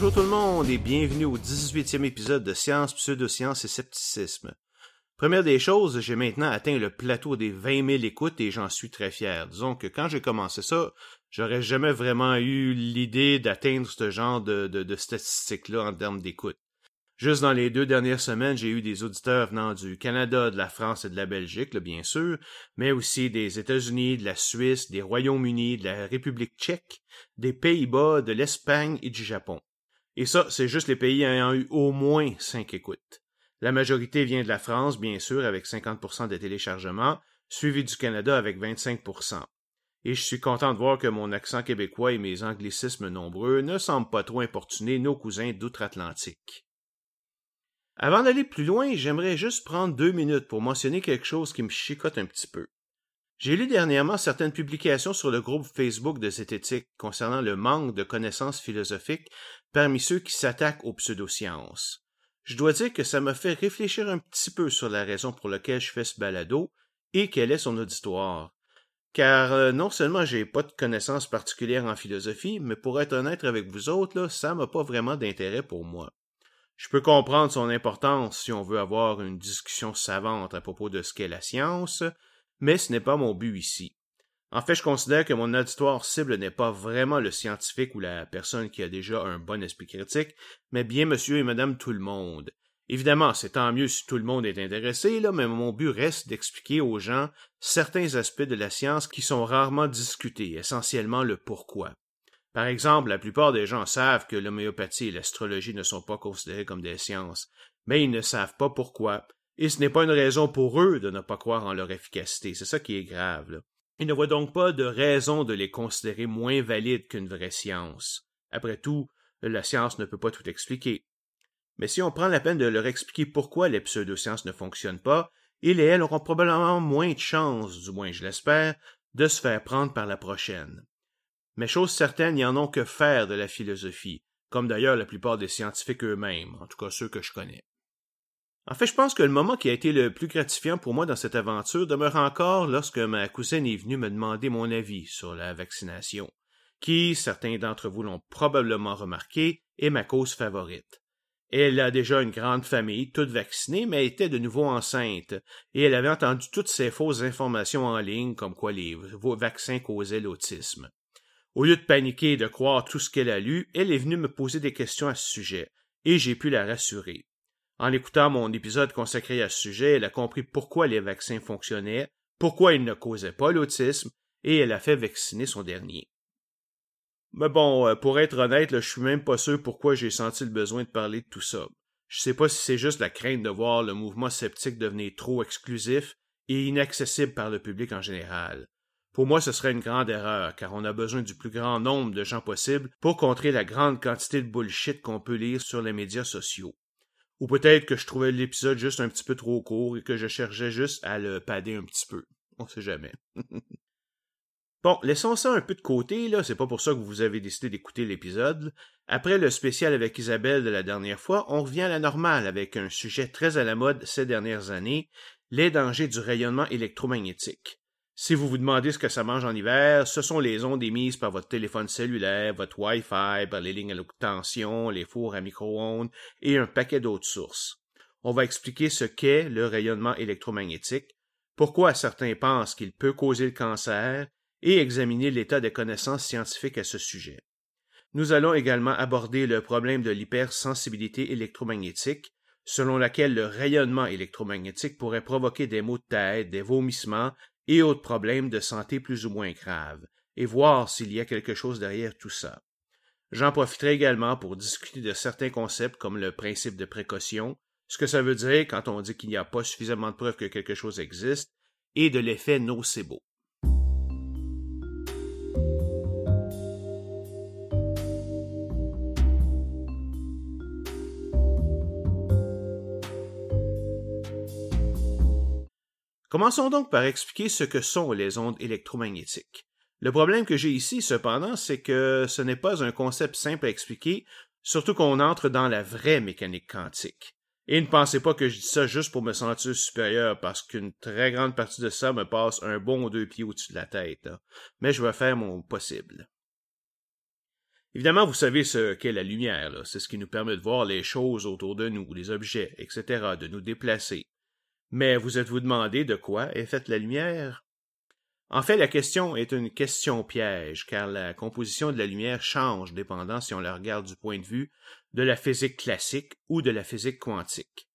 Bonjour tout le monde et bienvenue au 18e épisode de Science, Pseudosciences et Scepticisme. Première des choses, j'ai maintenant atteint le plateau des 20 000 écoutes et j'en suis très fier. Disons que quand j'ai commencé ça, j'aurais jamais vraiment eu l'idée d'atteindre ce genre de statistiques-là en termes d'écoute. Juste dans les deux dernières semaines, j'ai eu des auditeurs venant du Canada, de la France et de la Belgique, bien sûr, mais aussi des États-Unis, de la Suisse, des Royaumes-Unis, de la République tchèque, des Pays-Bas, de l'Espagne et du Japon. Et ça, c'est juste les pays ayant eu au moins cinq écoutes. La majorité vient de la France, bien sûr, avec 50% des téléchargements, suivi du Canada avec 25%. Et je suis content de voir que mon accent québécois et mes anglicismes nombreux ne semblent pas trop importuner nos cousins d'outre-Atlantique. Avant d'aller plus loin, j'aimerais juste prendre deux minutes pour mentionner quelque chose qui me chicote un petit peu. J'ai lu dernièrement certaines publications sur le groupe Facebook de Zététique concernant le manque de connaissances philosophiques parmi ceux qui s'attaquent aux pseudosciences. Je dois dire que ça m'a fait réfléchir un petit peu sur la raison pour laquelle je fais ce balado et quel est son auditoire. Car euh, non seulement j'ai pas de connaissances particulières en philosophie, mais pour être honnête avec vous autres, là, ça m'a pas vraiment d'intérêt pour moi. Je peux comprendre son importance si on veut avoir une discussion savante à propos de ce qu'est la science, mais ce n'est pas mon but ici. En fait, je considère que mon auditoire cible n'est pas vraiment le scientifique ou la personne qui a déjà un bon esprit critique, mais bien monsieur et madame tout le monde. Évidemment, c'est tant mieux si tout le monde est intéressé, là, mais mon but reste d'expliquer aux gens certains aspects de la science qui sont rarement discutés, essentiellement le pourquoi. Par exemple, la plupart des gens savent que l'homéopathie et l'astrologie ne sont pas considérées comme des sciences, mais ils ne savent pas pourquoi, et ce n'est pas une raison pour eux de ne pas croire en leur efficacité, c'est ça qui est grave. Ils ne voient donc pas de raison de les considérer moins valides qu'une vraie science. Après tout, la science ne peut pas tout expliquer. Mais si on prend la peine de leur expliquer pourquoi les pseudosciences ne fonctionnent pas, ils et elles auront probablement moins de chances, du moins je l'espère, de se faire prendre par la prochaine. Mais chose certaine, ils en ont que faire de la philosophie, comme d'ailleurs la plupart des scientifiques eux-mêmes, en tout cas ceux que je connais. En fait, je pense que le moment qui a été le plus gratifiant pour moi dans cette aventure demeure encore lorsque ma cousine est venue me demander mon avis sur la vaccination, qui, certains d'entre vous l'ont probablement remarqué, est ma cause favorite. Elle a déjà une grande famille, toute vaccinée, mais était de nouveau enceinte, et elle avait entendu toutes ces fausses informations en ligne comme quoi les vaccins causaient l'autisme. Au lieu de paniquer et de croire tout ce qu'elle a lu, elle est venue me poser des questions à ce sujet, et j'ai pu la rassurer. En écoutant mon épisode consacré à ce sujet, elle a compris pourquoi les vaccins fonctionnaient, pourquoi ils ne causaient pas l'autisme, et elle a fait vacciner son dernier. Mais bon, euh, pour être honnête, je suis même pas sûr pourquoi j'ai senti le besoin de parler de tout ça. Je sais pas si c'est juste la crainte de voir le mouvement sceptique devenir trop exclusif et inaccessible par le public en général. Pour moi, ce serait une grande erreur, car on a besoin du plus grand nombre de gens possible pour contrer la grande quantité de bullshit qu'on peut lire sur les médias sociaux. Ou peut-être que je trouvais l'épisode juste un petit peu trop court et que je cherchais juste à le pader un petit peu. On sait jamais. bon, laissons ça un peu de côté, là, c'est pas pour ça que vous avez décidé d'écouter l'épisode. Après le spécial avec Isabelle de la dernière fois, on revient à la normale avec un sujet très à la mode ces dernières années, les dangers du rayonnement électromagnétique. Si vous vous demandez ce que ça mange en hiver, ce sont les ondes émises par votre téléphone cellulaire, votre Wi-Fi, par les lignes à haute tension, les fours à micro-ondes et un paquet d'autres sources. On va expliquer ce qu'est le rayonnement électromagnétique, pourquoi certains pensent qu'il peut causer le cancer et examiner l'état des connaissances scientifiques à ce sujet. Nous allons également aborder le problème de l'hypersensibilité électromagnétique, selon laquelle le rayonnement électromagnétique pourrait provoquer des maux de tête, des vomissements et autres problèmes de santé plus ou moins graves, et voir s'il y a quelque chose derrière tout ça. J'en profiterai également pour discuter de certains concepts comme le principe de précaution, ce que ça veut dire quand on dit qu'il n'y a pas suffisamment de preuves que quelque chose existe, et de l'effet nocebo. Commençons donc par expliquer ce que sont les ondes électromagnétiques. Le problème que j'ai ici, cependant, c'est que ce n'est pas un concept simple à expliquer, surtout qu'on entre dans la vraie mécanique quantique. Et ne pensez pas que je dis ça juste pour me sentir supérieur, parce qu'une très grande partie de ça me passe un bon deux pieds au-dessus de la tête. Mais je vais faire mon possible. Évidemment, vous savez ce qu'est la lumière. C'est ce qui nous permet de voir les choses autour de nous, les objets, etc., de nous déplacer. Mais vous êtes-vous demandé de quoi est faite la lumière? En fait, la question est une question piège, car la composition de la lumière change dépendant si on la regarde du point de vue de la physique classique ou de la physique quantique.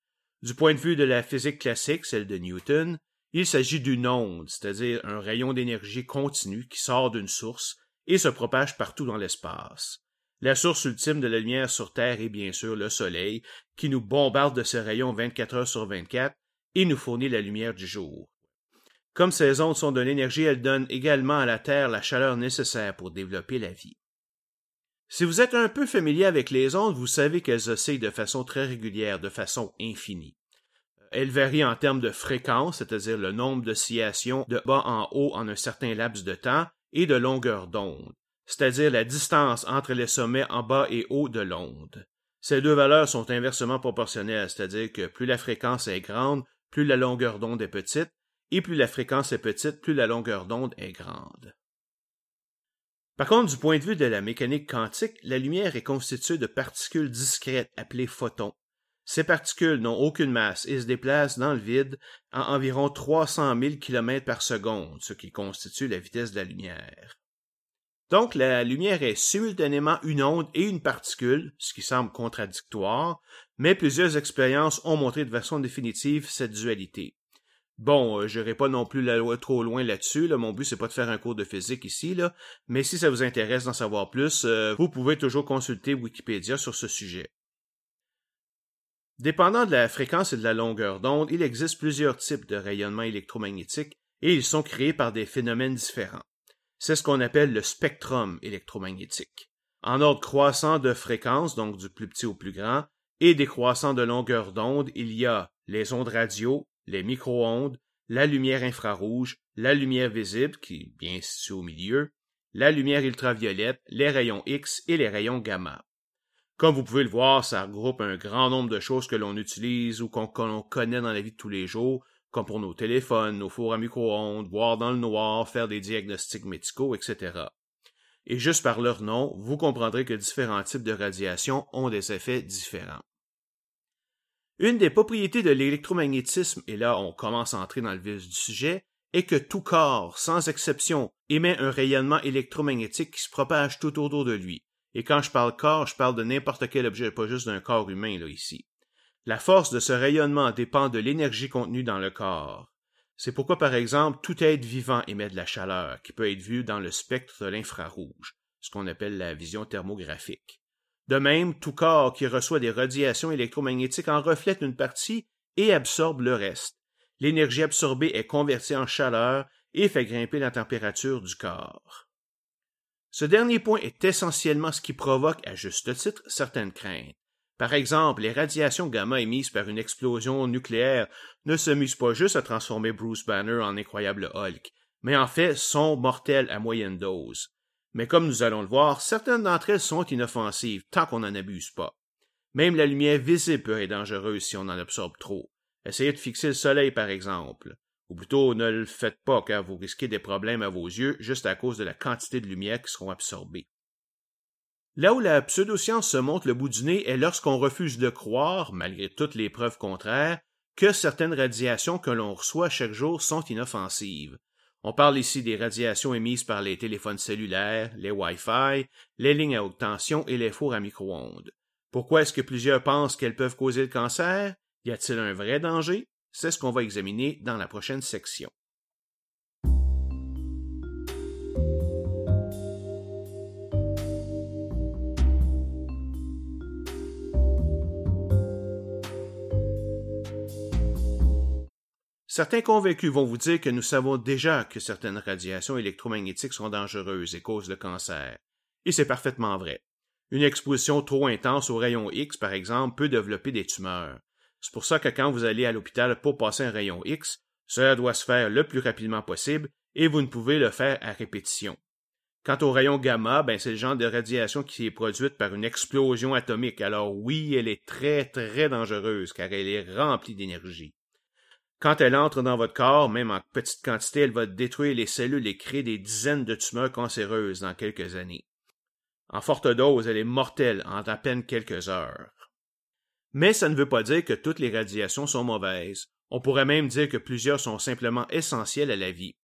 Du point de vue de la physique classique, celle de Newton, il s'agit d'une onde, c'est-à-dire un rayon d'énergie continu qui sort d'une source et se propage partout dans l'espace. La source ultime de la lumière sur Terre est bien sûr le Soleil, qui nous bombarde de ses rayons 24 heures sur 24 et nous fournit la lumière du jour. Comme ces ondes sont de l'énergie, elles donnent également à la Terre la chaleur nécessaire pour développer la vie. Si vous êtes un peu familier avec les ondes, vous savez qu'elles oscillent de façon très régulière, de façon infinie. Elles varient en termes de fréquence, c'est-à-dire le nombre d'oscillations de bas en haut en un certain laps de temps, et de longueur d'onde, c'est-à-dire la distance entre les sommets en bas et haut de l'onde. Ces deux valeurs sont inversement proportionnelles, c'est-à-dire que plus la fréquence est grande, plus la longueur d'onde est petite, et plus la fréquence est petite, plus la longueur d'onde est grande. Par contre, du point de vue de la mécanique quantique, la lumière est constituée de particules discrètes appelées photons. Ces particules n'ont aucune masse et se déplacent dans le vide à environ 300 000 km par seconde, ce qui constitue la vitesse de la lumière. Donc, la lumière est simultanément une onde et une particule, ce qui semble contradictoire, mais plusieurs expériences ont montré de façon définitive cette dualité. Bon, euh, je n'irai pas non plus la loi trop loin là-dessus. Là. Mon but, c'est pas de faire un cours de physique ici. Mais si ça vous intéresse d'en savoir plus, euh, vous pouvez toujours consulter Wikipédia sur ce sujet. Dépendant de la fréquence et de la longueur d'onde, il existe plusieurs types de rayonnements électromagnétiques et ils sont créés par des phénomènes différents. C'est ce qu'on appelle le spectrum électromagnétique. En ordre croissant de fréquence, donc du plus petit au plus grand, et décroissant de longueur d'onde, il y a les ondes radio, les micro-ondes, la lumière infrarouge, la lumière visible, qui est bien située au milieu, la lumière ultraviolette, les rayons X et les rayons gamma. Comme vous pouvez le voir, ça regroupe un grand nombre de choses que l'on utilise ou qu'on connaît dans la vie de tous les jours, comme pour nos téléphones, nos fours à micro-ondes, voir dans le noir, faire des diagnostics médicaux, etc. Et juste par leur nom, vous comprendrez que différents types de radiation ont des effets différents. Une des propriétés de l'électromagnétisme, et là on commence à entrer dans le vif du sujet, est que tout corps, sans exception, émet un rayonnement électromagnétique qui se propage tout autour de lui. Et quand je parle corps, je parle de n'importe quel objet, pas juste d'un corps humain, là, ici. La force de ce rayonnement dépend de l'énergie contenue dans le corps. C'est pourquoi, par exemple, tout être vivant émet de la chaleur, qui peut être vue dans le spectre de l'infrarouge, ce qu'on appelle la vision thermographique. De même, tout corps qui reçoit des radiations électromagnétiques en reflète une partie et absorbe le reste. L'énergie absorbée est convertie en chaleur et fait grimper la température du corps. Ce dernier point est essentiellement ce qui provoque, à juste titre, certaines craintes. Par exemple, les radiations gamma émises par une explosion nucléaire ne se musent pas juste à transformer Bruce Banner en incroyable Hulk, mais en fait sont mortelles à moyenne dose. Mais comme nous allons le voir, certaines d'entre elles sont inoffensives tant qu'on n'en abuse pas. Même la lumière visible peut être dangereuse si on en absorbe trop. Essayez de fixer le soleil, par exemple. Ou plutôt, ne le faites pas car vous risquez des problèmes à vos yeux juste à cause de la quantité de lumière qui seront absorbées. Là où la pseudoscience se montre le bout du nez est lorsqu'on refuse de croire, malgré toutes les preuves contraires, que certaines radiations que l'on reçoit chaque jour sont inoffensives. On parle ici des radiations émises par les téléphones cellulaires, les Wi-Fi, les lignes à haute tension et les fours à micro-ondes. Pourquoi est-ce que plusieurs pensent qu'elles peuvent causer le cancer? Y a-t-il un vrai danger? C'est ce qu'on va examiner dans la prochaine section. Certains convaincus vont vous dire que nous savons déjà que certaines radiations électromagnétiques sont dangereuses et causent le cancer. Et c'est parfaitement vrai. Une exposition trop intense aux rayons X, par exemple, peut développer des tumeurs. C'est pour ça que quand vous allez à l'hôpital pour passer un rayon X, cela doit se faire le plus rapidement possible et vous ne pouvez le faire à répétition. Quant au rayon gamma, ben c'est le genre de radiation qui est produite par une explosion atomique. Alors oui, elle est très très dangereuse car elle est remplie d'énergie. Quand elle entre dans votre corps, même en petite quantité, elle va détruire les cellules et créer des dizaines de tumeurs cancéreuses dans quelques années. En forte dose, elle est mortelle en à peine quelques heures. Mais ça ne veut pas dire que toutes les radiations sont mauvaises. On pourrait même dire que plusieurs sont simplement essentielles à la vie.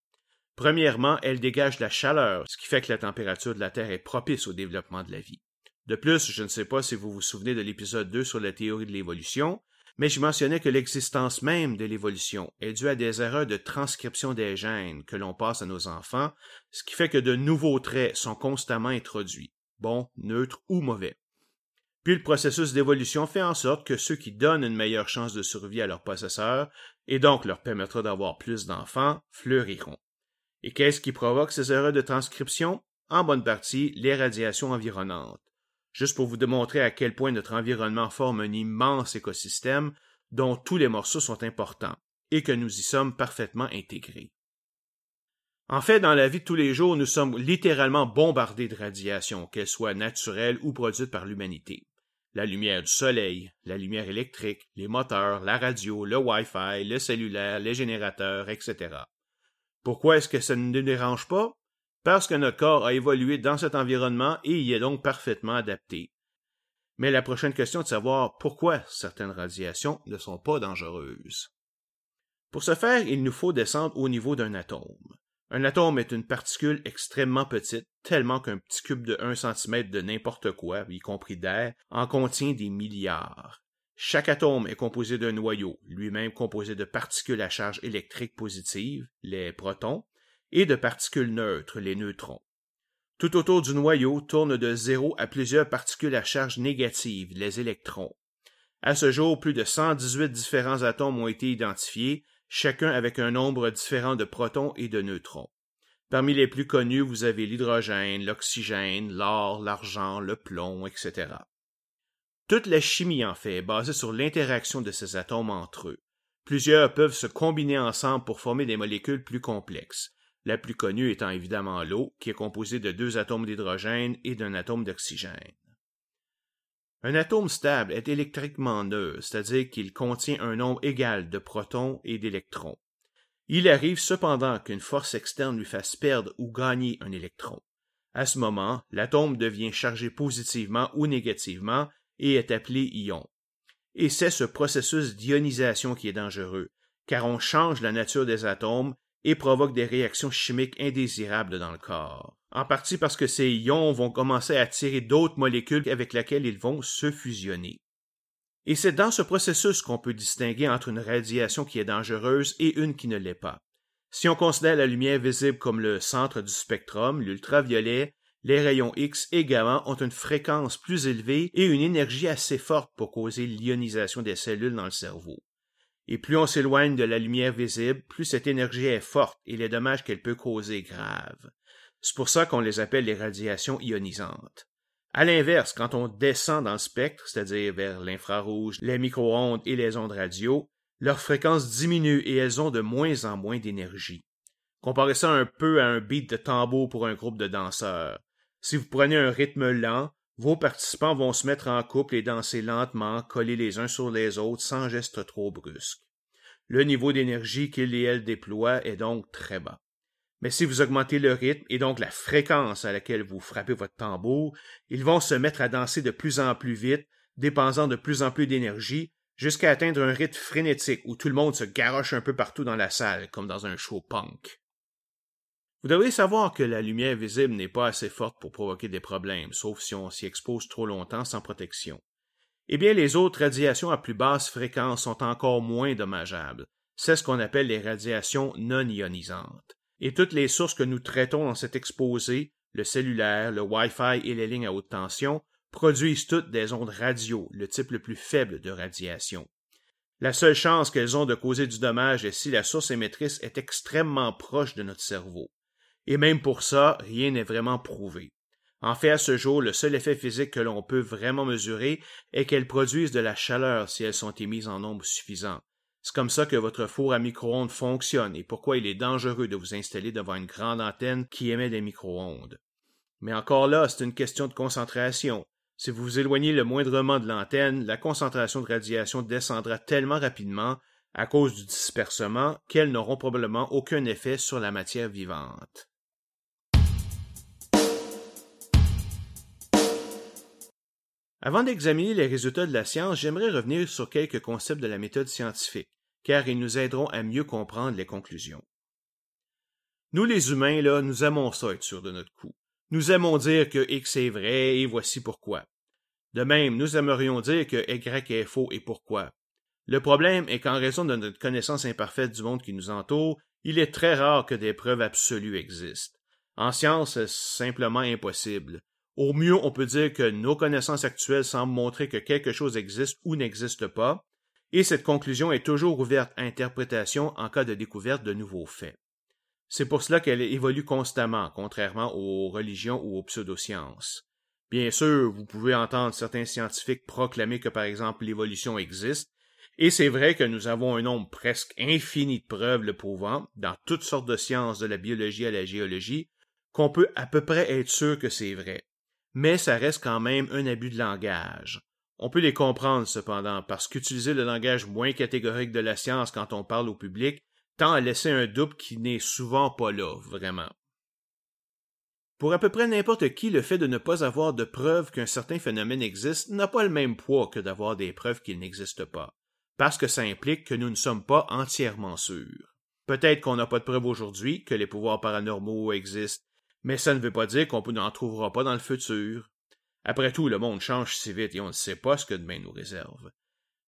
Premièrement, elles dégagent la chaleur, ce qui fait que la température de la Terre est propice au développement de la vie. De plus, je ne sais pas si vous vous souvenez de l'épisode 2 sur la théorie de l'évolution, mais je mentionnais que l'existence même de l'évolution est due à des erreurs de transcription des gènes que l'on passe à nos enfants, ce qui fait que de nouveaux traits sont constamment introduits, bons, neutres ou mauvais. Puis le processus d'évolution fait en sorte que ceux qui donnent une meilleure chance de survie à leurs possesseurs, et donc leur permettra d'avoir plus d'enfants, fleuriront. Et qu'est-ce qui provoque ces erreurs de transcription? En bonne partie, les radiations environnantes. Juste pour vous démontrer à quel point notre environnement forme un immense écosystème dont tous les morceaux sont importants, et que nous y sommes parfaitement intégrés. En fait, dans la vie de tous les jours, nous sommes littéralement bombardés de radiations, qu'elles soient naturelles ou produites par l'humanité. La lumière du soleil, la lumière électrique, les moteurs, la radio, le Wi-Fi, le cellulaire, les générateurs, etc. Pourquoi est-ce que ça ne nous dérange pas? Parce que notre corps a évolué dans cet environnement et y est donc parfaitement adapté. Mais la prochaine question est de savoir pourquoi certaines radiations ne sont pas dangereuses. Pour ce faire, il nous faut descendre au niveau d'un atome. Un atome est une particule extrêmement petite, tellement qu'un petit cube de 1 cm de n'importe quoi, y compris d'air, en contient des milliards. Chaque atome est composé d'un noyau, lui-même composé de particules à charge électrique positive, les protons, et de particules neutres, les neutrons. Tout autour du noyau tourne de zéro à plusieurs particules à charge négative, les électrons. À ce jour, plus de 118 différents atomes ont été identifiés, chacun avec un nombre différent de protons et de neutrons. Parmi les plus connus, vous avez l'hydrogène, l'oxygène, l'or, l'argent, le plomb, etc. Toute la chimie, en fait, est basée sur l'interaction de ces atomes entre eux. Plusieurs peuvent se combiner ensemble pour former des molécules plus complexes, la plus connue étant évidemment l'eau, qui est composée de deux atomes d'hydrogène et d'un atome d'oxygène. Un atome stable est électriquement neutre, c'est-à-dire qu'il contient un nombre égal de protons et d'électrons. Il arrive cependant qu'une force externe lui fasse perdre ou gagner un électron. À ce moment, l'atome devient chargé positivement ou négativement et est appelé ion. Et c'est ce processus d'ionisation qui est dangereux, car on change la nature des atomes et provoque des réactions chimiques indésirables dans le corps en partie parce que ces ions vont commencer à attirer d'autres molécules avec lesquelles ils vont se fusionner. Et c'est dans ce processus qu'on peut distinguer entre une radiation qui est dangereuse et une qui ne l'est pas. Si on considère la lumière visible comme le centre du spectrum, l'ultraviolet, les rayons X également ont une fréquence plus élevée et une énergie assez forte pour causer l'ionisation des cellules dans le cerveau. Et plus on s'éloigne de la lumière visible, plus cette énergie est forte et les dommages qu'elle peut causer graves. C'est pour ça qu'on les appelle les radiations ionisantes. À l'inverse, quand on descend dans le spectre, c'est-à-dire vers l'infrarouge, les micro-ondes et les ondes radio, leur fréquence diminue et elles ont de moins en moins d'énergie. Comparez ça un peu à un beat de tambour pour un groupe de danseurs. Si vous prenez un rythme lent, vos participants vont se mettre en couple et danser lentement, collés les uns sur les autres sans gestes trop brusques. Le niveau d'énergie qu'ils et elles déploient est donc très bas. Mais si vous augmentez le rythme et donc la fréquence à laquelle vous frappez votre tambour, ils vont se mettre à danser de plus en plus vite, dépensant de plus en plus d'énergie, jusqu'à atteindre un rythme frénétique où tout le monde se garoche un peu partout dans la salle, comme dans un show punk. Vous devez savoir que la lumière visible n'est pas assez forte pour provoquer des problèmes, sauf si on s'y expose trop longtemps sans protection. Eh bien, les autres radiations à plus basse fréquence sont encore moins dommageables. C'est ce qu'on appelle les radiations non ionisantes et toutes les sources que nous traitons dans cet exposé, le cellulaire, le Wi-Fi et les lignes à haute tension, produisent toutes des ondes radio, le type le plus faible de radiation. La seule chance qu'elles ont de causer du dommage est si la source émettrice est extrêmement proche de notre cerveau. Et même pour ça, rien n'est vraiment prouvé. En fait, à ce jour, le seul effet physique que l'on peut vraiment mesurer est qu'elles produisent de la chaleur si elles sont émises en nombre suffisant. C'est comme ça que votre four à micro-ondes fonctionne et pourquoi il est dangereux de vous installer devant une grande antenne qui émet des micro-ondes. Mais encore là, c'est une question de concentration. Si vous vous éloignez le moindrement de l'antenne, la concentration de radiation descendra tellement rapidement à cause du dispersement qu'elles n'auront probablement aucun effet sur la matière vivante. Avant d'examiner les résultats de la science, j'aimerais revenir sur quelques concepts de la méthode scientifique, car ils nous aideront à mieux comprendre les conclusions. Nous les humains, là, nous aimons ça être sûrs de notre coup. Nous aimons dire que X est vrai et voici pourquoi. De même, nous aimerions dire que Y est faux et pourquoi. Le problème est qu'en raison de notre connaissance imparfaite du monde qui nous entoure, il est très rare que des preuves absolues existent. En science, c'est simplement impossible. Au mieux, on peut dire que nos connaissances actuelles semblent montrer que quelque chose existe ou n'existe pas, et cette conclusion est toujours ouverte à interprétation en cas de découverte de nouveaux faits. C'est pour cela qu'elle évolue constamment, contrairement aux religions ou aux pseudosciences. Bien sûr, vous pouvez entendre certains scientifiques proclamer que par exemple l'évolution existe, et c'est vrai que nous avons un nombre presque infini de preuves le prouvant, dans toutes sortes de sciences de la biologie à la géologie, qu'on peut à peu près être sûr que c'est vrai. Mais ça reste quand même un abus de langage. On peut les comprendre cependant, parce qu'utiliser le langage moins catégorique de la science quand on parle au public tend à laisser un doute qui n'est souvent pas là, vraiment. Pour à peu près n'importe qui, le fait de ne pas avoir de preuves qu'un certain phénomène existe n'a pas le même poids que d'avoir des preuves qu'il n'existe pas, parce que ça implique que nous ne sommes pas entièrement sûrs. Peut-être qu'on n'a pas de preuves aujourd'hui que les pouvoirs paranormaux existent, mais ça ne veut pas dire qu'on n'en trouvera pas dans le futur. Après tout, le monde change si vite et on ne sait pas ce que demain nous réserve.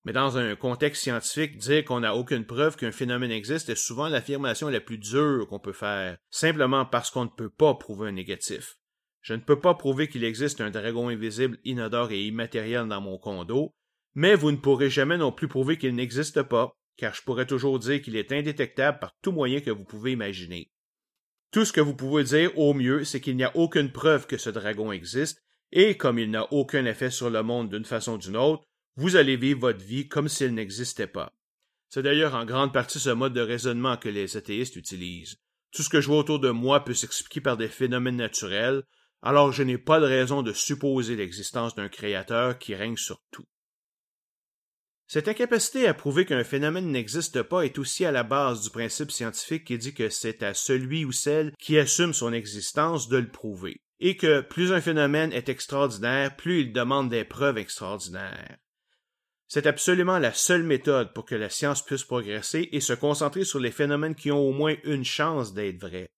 Mais dans un contexte scientifique, dire qu'on n'a aucune preuve qu'un phénomène existe est souvent l'affirmation la plus dure qu'on peut faire, simplement parce qu'on ne peut pas prouver un négatif. Je ne peux pas prouver qu'il existe un dragon invisible, inodore et immatériel dans mon condo, mais vous ne pourrez jamais non plus prouver qu'il n'existe pas, car je pourrais toujours dire qu'il est indétectable par tout moyen que vous pouvez imaginer. Tout ce que vous pouvez dire au mieux, c'est qu'il n'y a aucune preuve que ce dragon existe, et comme il n'a aucun effet sur le monde d'une façon ou d'une autre, vous allez vivre votre vie comme s'il n'existait pas. C'est d'ailleurs en grande partie ce mode de raisonnement que les athéistes utilisent. Tout ce que je vois autour de moi peut s'expliquer par des phénomènes naturels, alors je n'ai pas de raison de supposer l'existence d'un créateur qui règne sur tout. Cette incapacité à prouver qu'un phénomène n'existe pas est aussi à la base du principe scientifique qui dit que c'est à celui ou celle qui assume son existence de le prouver, et que plus un phénomène est extraordinaire, plus il demande des preuves extraordinaires. C'est absolument la seule méthode pour que la science puisse progresser et se concentrer sur les phénomènes qui ont au moins une chance d'être vrais.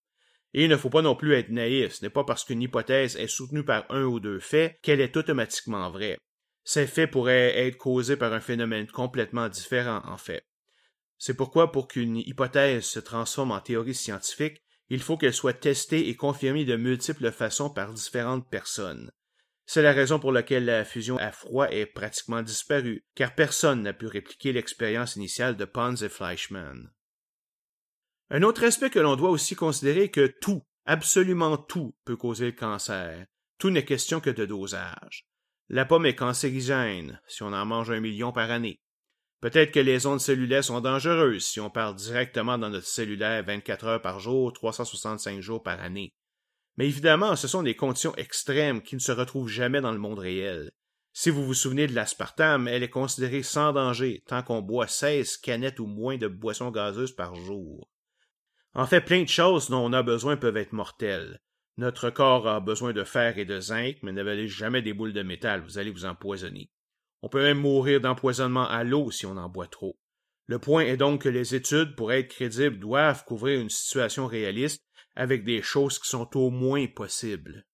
Et il ne faut pas non plus être naïf, ce n'est pas parce qu'une hypothèse est soutenue par un ou deux faits qu'elle est automatiquement vraie. Ces faits pourraient être causés par un phénomène complètement différent, en fait. C'est pourquoi pour qu'une hypothèse se transforme en théorie scientifique, il faut qu'elle soit testée et confirmée de multiples façons par différentes personnes. C'est la raison pour laquelle la fusion à froid est pratiquement disparue, car personne n'a pu répliquer l'expérience initiale de Pons et Fleischmann. Un autre aspect que l'on doit aussi considérer est que tout, absolument tout, peut causer le cancer. Tout n'est question que de dosage. La pomme est cancérigène si on en mange un million par année. Peut-être que les ondes cellulaires sont dangereuses si on parle directement dans notre cellulaire 24 heures par jour, 365 jours par année. Mais évidemment, ce sont des conditions extrêmes qui ne se retrouvent jamais dans le monde réel. Si vous vous souvenez de l'aspartame, elle est considérée sans danger tant qu'on boit 16 canettes ou moins de boissons gazeuses par jour. En fait, plein de choses dont on a besoin peuvent être mortelles. Notre corps a besoin de fer et de zinc, mais n'avalez jamais des boules de métal, vous allez vous empoisonner. On peut même mourir d'empoisonnement à l'eau si on en boit trop. Le point est donc que les études, pour être crédibles, doivent couvrir une situation réaliste avec des choses qui sont au moins possibles.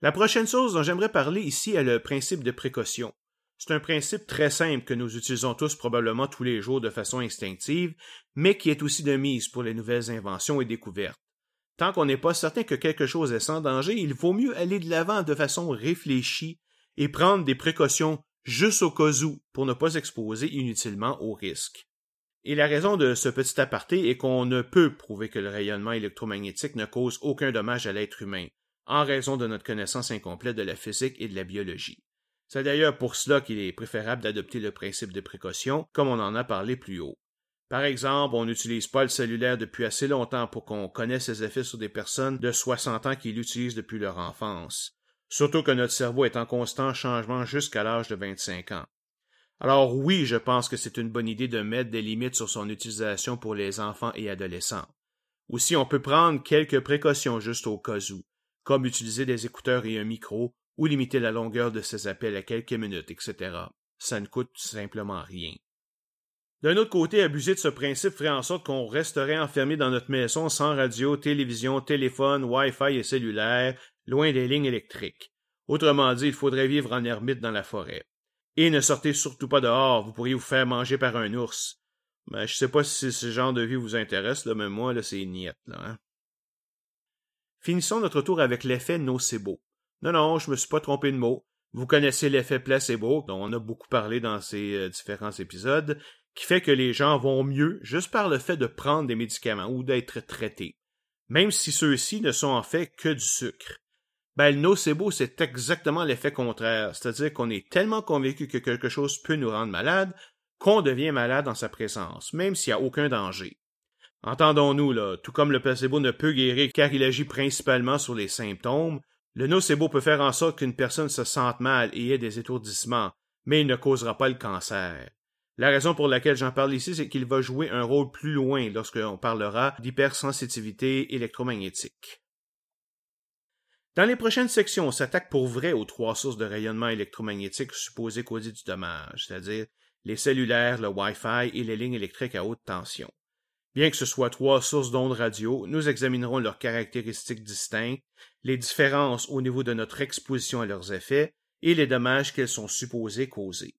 La prochaine chose dont j'aimerais parler ici est le principe de précaution. C'est un principe très simple que nous utilisons tous probablement tous les jours de façon instinctive, mais qui est aussi de mise pour les nouvelles inventions et découvertes. Tant qu'on n'est pas certain que quelque chose est sans danger, il vaut mieux aller de l'avant de façon réfléchie et prendre des précautions juste au cas où pour ne pas exposer inutilement au risque. Et la raison de ce petit aparté est qu'on ne peut prouver que le rayonnement électromagnétique ne cause aucun dommage à l'être humain, en raison de notre connaissance incomplète de la physique et de la biologie. C'est d'ailleurs pour cela qu'il est préférable d'adopter le principe de précaution, comme on en a parlé plus haut. Par exemple, on n'utilise pas le cellulaire depuis assez longtemps pour qu'on connaisse ses effets sur des personnes de 60 ans qui l'utilisent depuis leur enfance. Surtout que notre cerveau est en constant changement jusqu'à l'âge de 25 ans. Alors oui, je pense que c'est une bonne idée de mettre des limites sur son utilisation pour les enfants et adolescents. Aussi, on peut prendre quelques précautions juste au cas où, comme utiliser des écouteurs et un micro, ou limiter la longueur de ses appels à quelques minutes, etc. Ça ne coûte simplement rien. D'un autre côté, abuser de ce principe ferait en sorte qu'on resterait enfermé dans notre maison sans radio, télévision, téléphone, Wi-Fi et cellulaire, loin des lignes électriques. Autrement dit, il faudrait vivre en ermite dans la forêt. Et ne sortez surtout pas dehors, vous pourriez vous faire manger par un ours. Mais ben, je sais pas si ce genre de vie vous intéresse, là, mais moi, là, c'est niette, là, hein. Finissons notre tour avec l'effet nocebo. Non, non, je me suis pas trompé de mot. Vous connaissez l'effet placebo, dont on a beaucoup parlé dans ces euh, différents épisodes, qui fait que les gens vont mieux juste par le fait de prendre des médicaments ou d'être traités, même si ceux-ci ne sont en fait que du sucre. Ben, le nocebo, c'est exactement l'effet contraire, c'est-à-dire qu'on est tellement convaincu que quelque chose peut nous rendre malade qu'on devient malade en sa présence, même s'il n'y a aucun danger. Entendons-nous, là, tout comme le placebo ne peut guérir car il agit principalement sur les symptômes, le nocebo peut faire en sorte qu'une personne se sente mal et ait des étourdissements, mais il ne causera pas le cancer. La raison pour laquelle j'en parle ici, c'est qu'il va jouer un rôle plus loin lorsqu'on parlera d'hypersensitivité électromagnétique. Dans les prochaines sections, on s'attaque pour vrai aux trois sources de rayonnement électromagnétique supposées causer du dommage, c'est-à-dire les cellulaires, le Wi-Fi et les lignes électriques à haute tension. Bien que ce soit trois sources d'ondes radio, nous examinerons leurs caractéristiques distinctes, les différences au niveau de notre exposition à leurs effets et les dommages qu'elles sont supposées causer.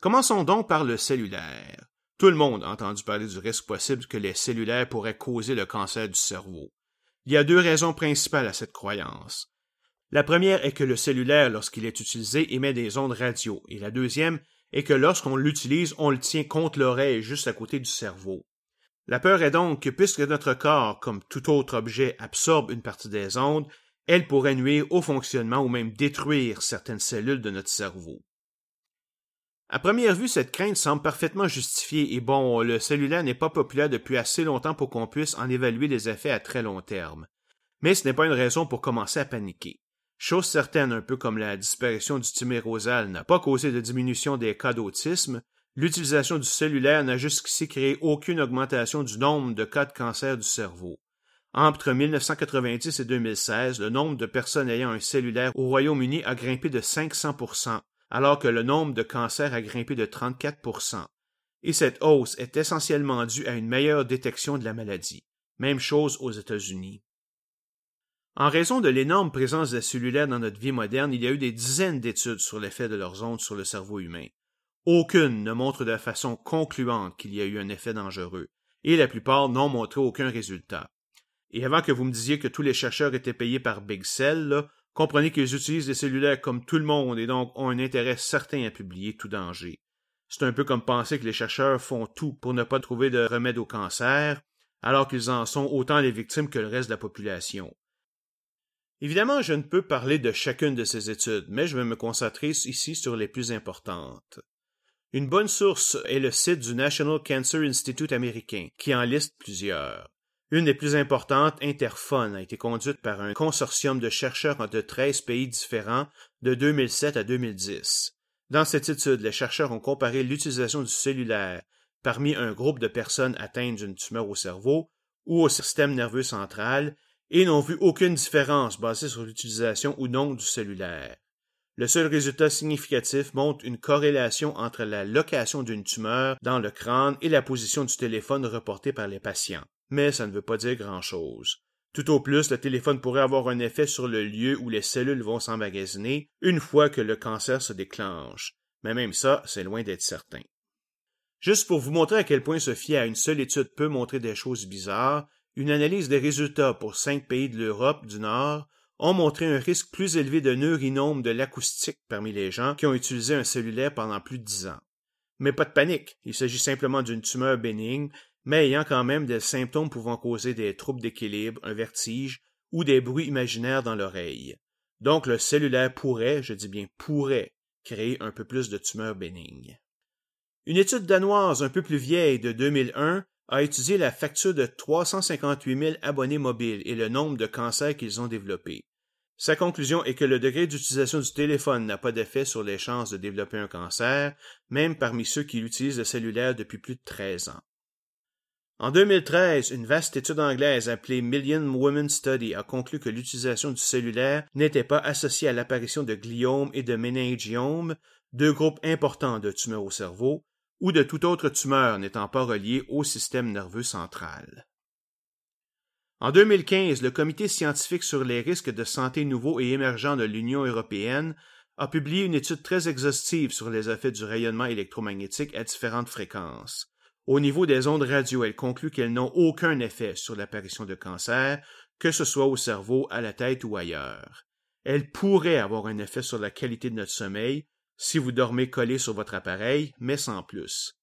Commençons donc par le cellulaire. Tout le monde a entendu parler du risque possible que les cellulaires pourraient causer le cancer du cerveau. Il y a deux raisons principales à cette croyance. La première est que le cellulaire, lorsqu'il est utilisé, émet des ondes radio, et la deuxième est que lorsqu'on l'utilise, on le tient contre l'oreille juste à côté du cerveau. La peur est donc que puisque notre corps, comme tout autre objet, absorbe une partie des ondes, elle pourrait nuire au fonctionnement ou même détruire certaines cellules de notre cerveau. À première vue, cette crainte semble parfaitement justifiée et bon, le cellulaire n'est pas populaire depuis assez longtemps pour qu'on puisse en évaluer les effets à très long terme. Mais ce n'est pas une raison pour commencer à paniquer. Chose certaine, un peu comme la disparition du timérosal n'a pas causé de diminution des cas d'autisme, l'utilisation du cellulaire n'a jusqu'ici créé aucune augmentation du nombre de cas de cancer du cerveau. Entre 1990 et 2016, le nombre de personnes ayant un cellulaire au Royaume-Uni a grimpé de 500 alors que le nombre de cancers a grimpé de 34% Et cette hausse est essentiellement due à une meilleure détection de la maladie. Même chose aux États-Unis. En raison de l'énorme présence des cellulaires dans notre vie moderne, il y a eu des dizaines d'études sur l'effet de leurs ondes sur le cerveau humain. Aucune ne montre de façon concluante qu'il y a eu un effet dangereux, et la plupart n'ont montré aucun résultat. Et avant que vous me disiez que tous les chercheurs étaient payés par Big Cell, Comprenez qu'ils utilisent des cellulaires comme tout le monde et donc ont un intérêt certain à publier tout danger. C'est un peu comme penser que les chercheurs font tout pour ne pas trouver de remède au cancer, alors qu'ils en sont autant les victimes que le reste de la population. Évidemment, je ne peux parler de chacune de ces études, mais je vais me concentrer ici sur les plus importantes. Une bonne source est le site du National Cancer Institute américain, qui en liste plusieurs. Une des plus importantes, Interphone, a été conduite par un consortium de chercheurs de 13 pays différents de 2007 à 2010. Dans cette étude, les chercheurs ont comparé l'utilisation du cellulaire parmi un groupe de personnes atteintes d'une tumeur au cerveau ou au système nerveux central et n'ont vu aucune différence basée sur l'utilisation ou non du cellulaire. Le seul résultat significatif montre une corrélation entre la location d'une tumeur dans le crâne et la position du téléphone reporté par les patients mais ça ne veut pas dire grand-chose. Tout au plus, le téléphone pourrait avoir un effet sur le lieu où les cellules vont s'emmagasiner une fois que le cancer se déclenche. Mais même ça, c'est loin d'être certain. Juste pour vous montrer à quel point se fier à une seule étude peut montrer des choses bizarres, une analyse des résultats pour cinq pays de l'Europe du Nord ont montré un risque plus élevé de neurinome de l'acoustique parmi les gens qui ont utilisé un cellulaire pendant plus de dix ans. Mais pas de panique, il s'agit simplement d'une tumeur bénigne mais ayant quand même des symptômes pouvant causer des troubles d'équilibre, un vertige ou des bruits imaginaires dans l'oreille. Donc le cellulaire pourrait, je dis bien pourrait, créer un peu plus de tumeurs bénignes. Une étude danoise un peu plus vieille de 2001 a étudié la facture de 358 000 abonnés mobiles et le nombre de cancers qu'ils ont développés. Sa conclusion est que le degré d'utilisation du téléphone n'a pas d'effet sur les chances de développer un cancer, même parmi ceux qui utilisent le cellulaire depuis plus de 13 ans. En 2013, une vaste étude anglaise appelée Million Women Study a conclu que l'utilisation du cellulaire n'était pas associée à l'apparition de gliomes et de méningiomes, deux groupes importants de tumeurs au cerveau, ou de toute autre tumeur n'étant pas reliée au système nerveux central. En 2015, le Comité scientifique sur les risques de santé nouveaux et émergents de l'Union européenne a publié une étude très exhaustive sur les effets du rayonnement électromagnétique à différentes fréquences. Au niveau des ondes radio, elle conclut qu'elles n'ont aucun effet sur l'apparition de cancer, que ce soit au cerveau, à la tête ou ailleurs. Elles pourraient avoir un effet sur la qualité de notre sommeil si vous dormez collé sur votre appareil, mais sans plus.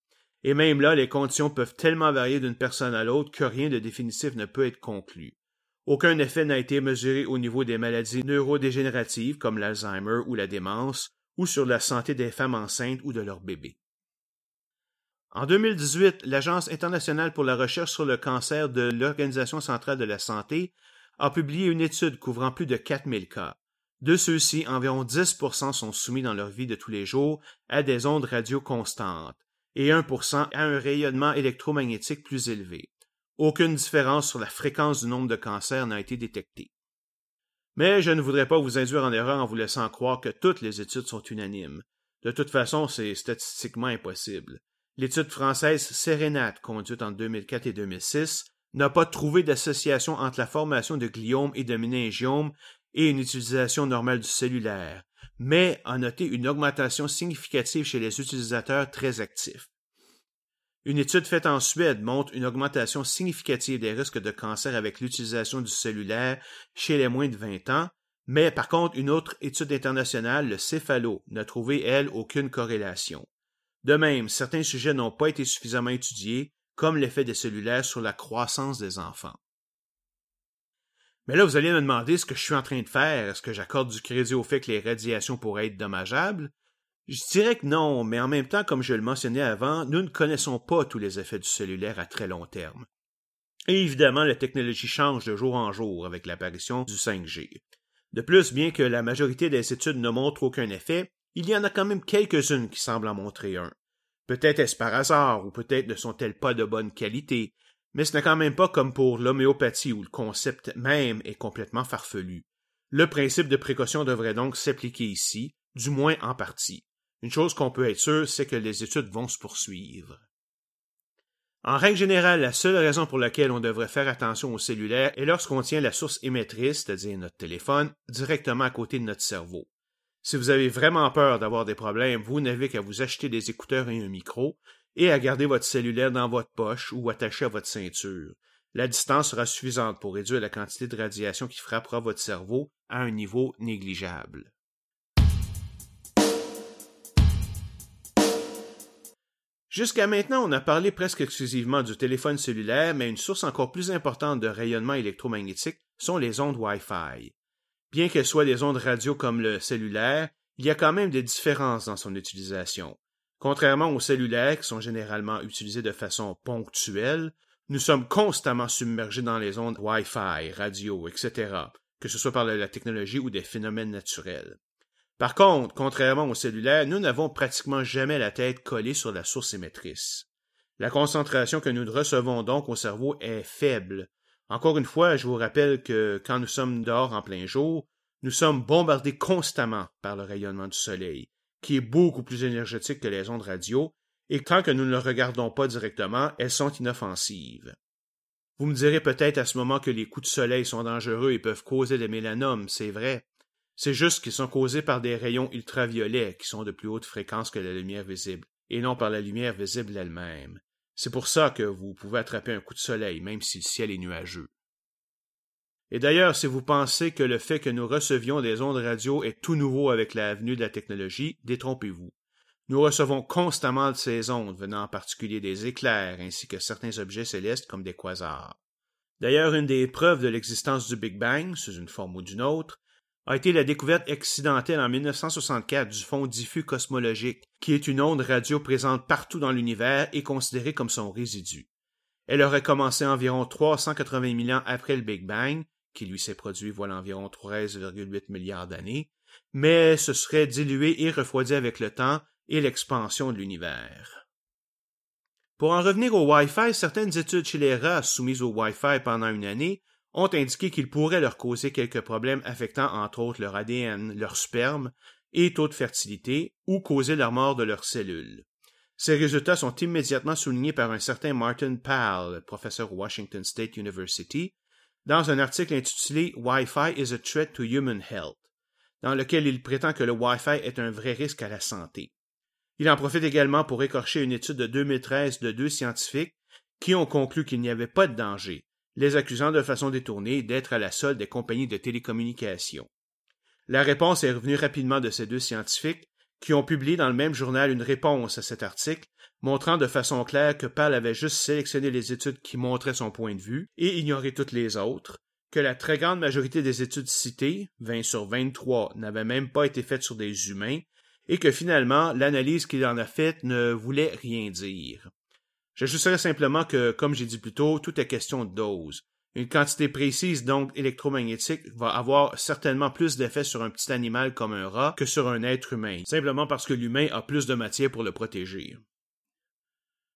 Et même là, les conditions peuvent tellement varier d'une personne à l'autre que rien de définitif ne peut être conclu. Aucun effet n'a été mesuré au niveau des maladies neurodégénératives comme l'Alzheimer ou la démence, ou sur la santé des femmes enceintes ou de leurs bébés. En 2018, l'Agence internationale pour la recherche sur le cancer de l'Organisation centrale de la santé a publié une étude couvrant plus de 4000 cas. De ceux-ci, environ 10% sont soumis dans leur vie de tous les jours à des ondes radio constantes, et 1% à un rayonnement électromagnétique plus élevé. Aucune différence sur la fréquence du nombre de cancers n'a été détectée. Mais je ne voudrais pas vous induire en erreur en vous laissant croire que toutes les études sont unanimes. De toute façon, c'est statistiquement impossible. L'étude française Sérénate, conduite en 2004 et 2006, n'a pas trouvé d'association entre la formation de gliomes et de méningiomes et une utilisation normale du cellulaire, mais a noté une augmentation significative chez les utilisateurs très actifs. Une étude faite en Suède montre une augmentation significative des risques de cancer avec l'utilisation du cellulaire chez les moins de 20 ans, mais par contre, une autre étude internationale, le Céphalo, n'a trouvé, elle, aucune corrélation. De même, certains sujets n'ont pas été suffisamment étudiés, comme l'effet des cellulaires sur la croissance des enfants. Mais là, vous allez me demander ce que je suis en train de faire. Est-ce que j'accorde du crédit au fait que les radiations pourraient être dommageables? Je dirais que non, mais en même temps, comme je le mentionnais avant, nous ne connaissons pas tous les effets du cellulaire à très long terme. Et évidemment, la technologie change de jour en jour avec l'apparition du 5G. De plus, bien que la majorité des études ne montrent aucun effet, il y en a quand même quelques-unes qui semblent en montrer un. Peut-être est-ce par hasard, ou peut-être ne sont-elles pas de bonne qualité, mais ce n'est quand même pas comme pour l'homéopathie où le concept même est complètement farfelu. Le principe de précaution devrait donc s'appliquer ici, du moins en partie. Une chose qu'on peut être sûr, c'est que les études vont se poursuivre. En règle générale, la seule raison pour laquelle on devrait faire attention au cellulaire est lorsqu'on tient la source émettrice, c'est-à-dire notre téléphone, directement à côté de notre cerveau. Si vous avez vraiment peur d'avoir des problèmes, vous n'avez qu'à vous acheter des écouteurs et un micro, et à garder votre cellulaire dans votre poche ou attaché à votre ceinture. La distance sera suffisante pour réduire la quantité de radiation qui frappera votre cerveau à un niveau négligeable. Jusqu'à maintenant, on a parlé presque exclusivement du téléphone cellulaire, mais une source encore plus importante de rayonnement électromagnétique sont les ondes Wi-Fi. Bien qu'elles soient des ondes radio comme le cellulaire, il y a quand même des différences dans son utilisation. Contrairement aux cellulaires qui sont généralement utilisés de façon ponctuelle, nous sommes constamment submergés dans les ondes Wi-Fi, radio, etc., que ce soit par la technologie ou des phénomènes naturels. Par contre, contrairement aux cellulaires, nous n'avons pratiquement jamais la tête collée sur la source émettrice. La concentration que nous recevons donc au cerveau est faible. Encore une fois, je vous rappelle que quand nous sommes dehors en plein jour, nous sommes bombardés constamment par le rayonnement du soleil qui est beaucoup plus énergétique que les ondes radio, et tant que nous ne le regardons pas directement, elles sont inoffensives. Vous me direz peut-être à ce moment que les coups de soleil sont dangereux et peuvent causer des mélanomes, c'est vrai. C'est juste qu'ils sont causés par des rayons ultraviolets qui sont de plus haute fréquence que la lumière visible, et non par la lumière visible elle-même. C'est pour ça que vous pouvez attraper un coup de soleil, même si le ciel est nuageux. Et d'ailleurs, si vous pensez que le fait que nous recevions des ondes radio est tout nouveau avec l'avenue de la technologie, détrompez-vous. Nous recevons constamment de ces ondes venant en particulier des éclairs ainsi que certains objets célestes comme des quasars. D'ailleurs, une des preuves de l'existence du Big Bang, sous une forme ou d'une autre, a été la découverte accidentelle en 1964 du fond diffus cosmologique, qui est une onde radio présente partout dans l'univers et considérée comme son résidu. Elle aurait commencé environ 380 000 ans après le Big Bang qui lui s'est produit voilà environ 13,8 milliards d'années, mais se serait dilué et refroidi avec le temps et l'expansion de l'univers. Pour en revenir au Wi-Fi, certaines études chez les rats soumises au Wi-Fi pendant une année ont indiqué qu'il pourrait leur causer quelques problèmes affectant entre autres leur ADN, leur sperme et taux de fertilité, ou causer la mort de leurs cellules. Ces résultats sont immédiatement soulignés par un certain Martin Pal, professeur Washington State University, dans un article intitulé Wi-Fi is a threat to human health, dans lequel il prétend que le Wi-Fi est un vrai risque à la santé. Il en profite également pour écorcher une étude de 2013 de deux scientifiques qui ont conclu qu'il n'y avait pas de danger, les accusant de façon détournée d'être à la solde des compagnies de télécommunications. La réponse est revenue rapidement de ces deux scientifiques, qui ont publié dans le même journal une réponse à cet article, montrant de façon claire que Pal avait juste sélectionné les études qui montraient son point de vue et ignoré toutes les autres, que la très grande majorité des études citées, 20 sur 23, n'avaient même pas été faites sur des humains, et que finalement, l'analyse qu'il en a faite ne voulait rien dire. J'ajouterais simplement que, comme j'ai dit plus tôt, tout est question de dose. Une quantité précise, donc électromagnétique, va avoir certainement plus d'effet sur un petit animal comme un rat que sur un être humain, simplement parce que l'humain a plus de matière pour le protéger.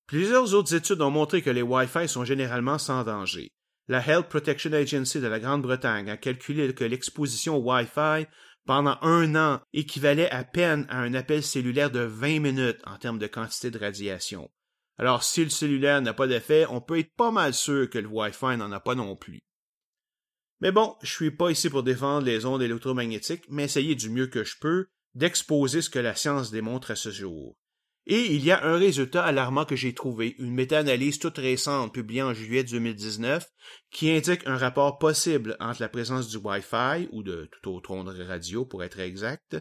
Plusieurs autres études ont montré que les Wi-Fi sont généralement sans danger. La Health Protection Agency de la Grande-Bretagne a calculé que l'exposition au Wi-Fi pendant un an équivalait à peine à un appel cellulaire de 20 minutes en termes de quantité de radiation. Alors, si le cellulaire n'a pas d'effet, on peut être pas mal sûr que le Wi-Fi n'en a pas non plus. Mais bon, je suis pas ici pour défendre les ondes électromagnétiques, mais essayer du mieux que je peux d'exposer ce que la science démontre à ce jour. Et il y a un résultat alarmant que j'ai trouvé, une méta-analyse toute récente publiée en juillet 2019, qui indique un rapport possible entre la présence du Wi-Fi, ou de tout autre onde radio pour être exact,